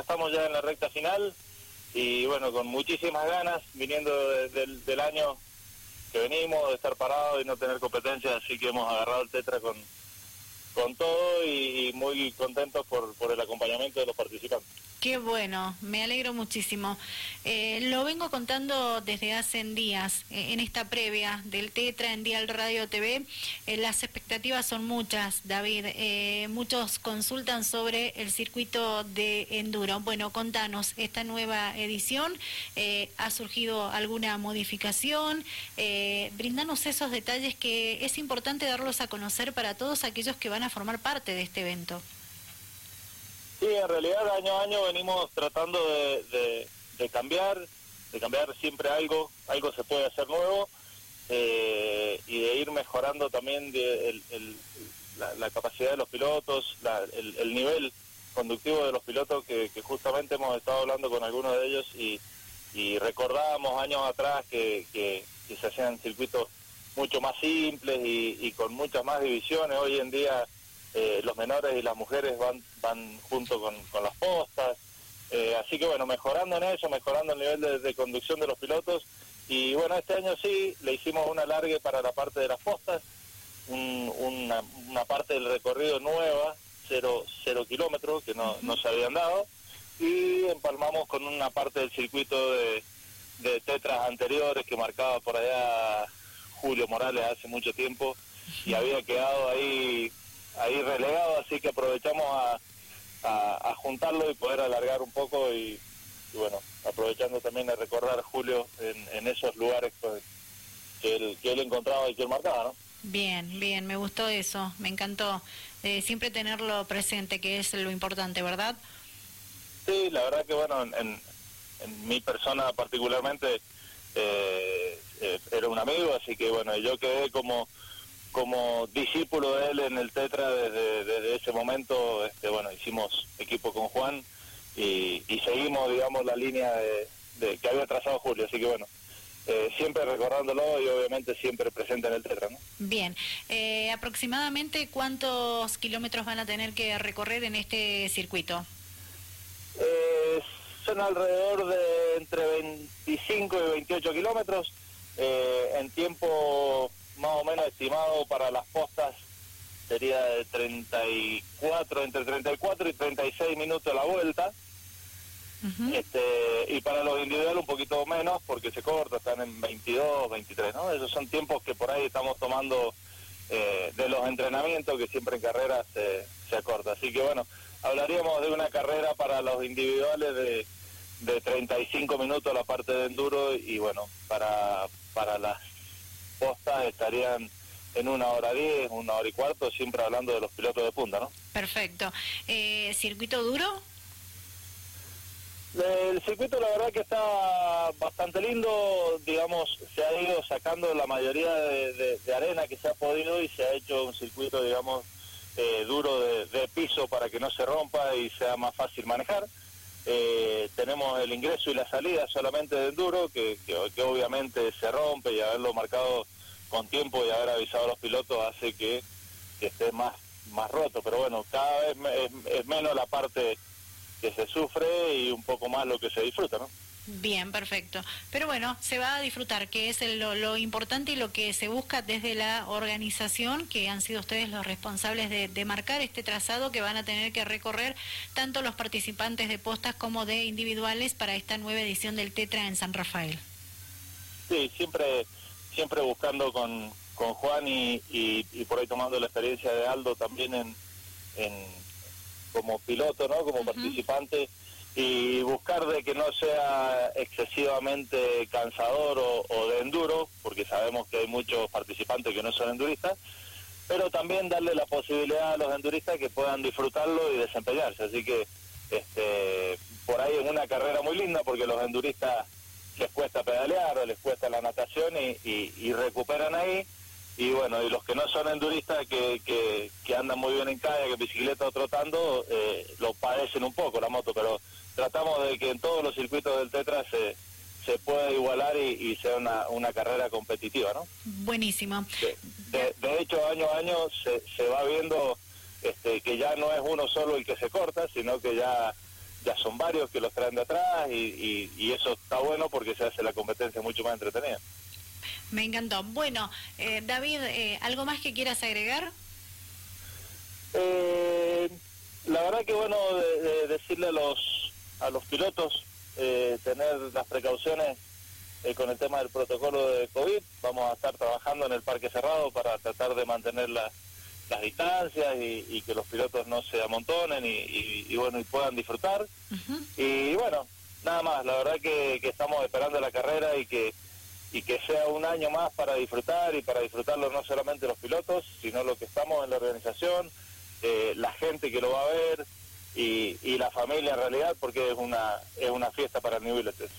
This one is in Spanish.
estamos ya en la recta final y bueno, con muchísimas ganas, viniendo del año que venimos, de estar parados y no tener competencia, así que hemos agarrado el Tetra con, con todo y, muy contentos por, por el acompañamiento de los participantes. Qué bueno, me alegro muchísimo. Eh, lo vengo contando desde hace días, eh, en esta previa del Tetra en Dial Radio TV. Eh, las expectativas son muchas, David. muchos consultan sobre el circuito de enduro. Bueno, contanos, esta nueva edición, ¿ha surgido alguna modificación? brindanos esos detalles que es importante darlos a conocer para todos aquellos que van a formar parte de este evento. En realidad año a año venimos tratando de, cambiar, de cambiar siempre algo, algo se puede hacer nuevo eh, y de ir mejorando también la, capacidad de los pilotos, el, nivel conductivo de los pilotos que, justamente hemos estado hablando con algunos de ellos y, recordábamos años atrás que, se hacían circuitos mucho más simples y con muchas más divisiones. Hoy en día eh, los menores y las mujeres van, van junto con, las postas. Eh, así que bueno, mejorando en eso, mejorando el nivel de, conducción de los pilotos. Y bueno, este año sí, le hicimos un alargue para la parte de las postas, una, parte del recorrido nueva, cero, cero kilómetros, que no, no se habían dado. Y empalmamos con una parte del circuito de, de tetras anteriores que marcaba por allá Julio Morales hace mucho tiempo y había quedado ahí ahí relegado, así que aprovechamos a, a, juntarlo y poder alargar un poco y, bueno, aprovechando también de recordar Julio en, en esos lugares que él, que él encontraba y que él marcaba, ¿no? Bien, bien, me gustó eso, me encantó. Eh, siempre tenerlo presente, que es lo importante, ¿verdad? Sí, la verdad que bueno, en, en, mi persona particularmente eh, eh, era un amigo, así que bueno, yo quedé como como discípulo de él en el Tetra desde, ese momento, este, bueno, hicimos equipo con Juan y, seguimos, digamos, la línea de, que había trazado Julio, así que bueno, eh, siempre recordándolo y obviamente siempre presente en el Tetra. ¿no? Bien, eh, aproximadamente cuántos kilómetros van a tener que recorrer en este circuito? Eh, son alrededor de entre 25 y 28 kilómetros, en tiempo más o menos estimado para las postas sería de 34, entre 34 y 36 minutos la vuelta. este, y para los individuales un poquito menos porque se corta, están en 22, 23, ¿no? Esos son tiempos que por ahí estamos tomando eh, de los entrenamientos que siempre en carrera se, se acorta. Así que bueno, hablaríamos de una carrera para los individuales de, de 35 minutos la parte de enduro y bueno, para, para las postas estarían en una hora diez, una hora y cuarto, siempre hablando de los pilotos de punta, ¿no? Perfecto. Eh, ¿Circuito duro? El circuito la verdad que está bastante lindo, digamos, se ha ido sacando la mayoría de, arena que se ha podido y se ha hecho un circuito, digamos, eh, duro de, piso para que no se rompa y sea más fácil manejar. Eh, tenemos el ingreso y la salida solamente de enduro, que, que, obviamente se rompe y haberlo marcado con tiempo y haber avisado a los pilotos hace que, esté más, más roto. Pero bueno, cada vez es, menos la parte que se sufre y un poco más lo que se disfruta, ¿no? Bien, perfecto. Pero bueno, se va a disfrutar, que es lo, importante y lo que se busca desde la organización, que han sido ustedes los responsables de, marcar este trazado que van a tener que recorrer tanto los participantes de postas como de individuales para esta nueva edición del Tetra en San Rafael. Sí, siempre, siempre buscando con, con Juan y, y, por ahí tomando la experiencia de Aldo también en, en como piloto, ¿no? Como participante y buscar de que no sea excesivamente cansador o, de enduro, porque sabemos que hay muchos participantes que no son enduristas, pero también darle la posibilidad a los enduristas que puedan disfrutarlo y desempeñarse. Así que este, por ahí es una carrera muy linda porque los enduristas les cuesta pedalear o les cuesta la natación y, recuperan ahí. Y bueno, y los que no son enduristas, que, que, andan muy bien en calle, que bicicleta o trotando, eh, lo padecen un poco la moto, pero tratamos de que en todos los circuitos del Tetra se, se pueda igualar y, sea una, una, carrera competitiva, ¿no? Buenísimo. De, hecho, año a año se, se va viendo este, que ya no es uno solo el que se corta, sino que ya ya son varios que los traen de atrás y, y, eso está bueno porque se hace la competencia mucho más entretenida. Me encantó. Bueno, eh, David, eh, ¿algo más que quieras agregar? Eh, la verdad que bueno de, decirle a los a los pilotos eh, tener las precauciones eh, con el tema del protocolo de COVID. Vamos a estar trabajando en el parque cerrado para tratar de mantener las distancias y, que los pilotos no se amontonen y, bueno y puedan disfrutar. Y bueno, nada más. La verdad que, que estamos esperando la carrera y que y que sea un año más para disfrutar y para disfrutarlo no solamente los pilotos, sino lo que estamos en la organización, eh, la gente que lo va a ver y, la familia en realidad, porque es una, es una fiesta para el New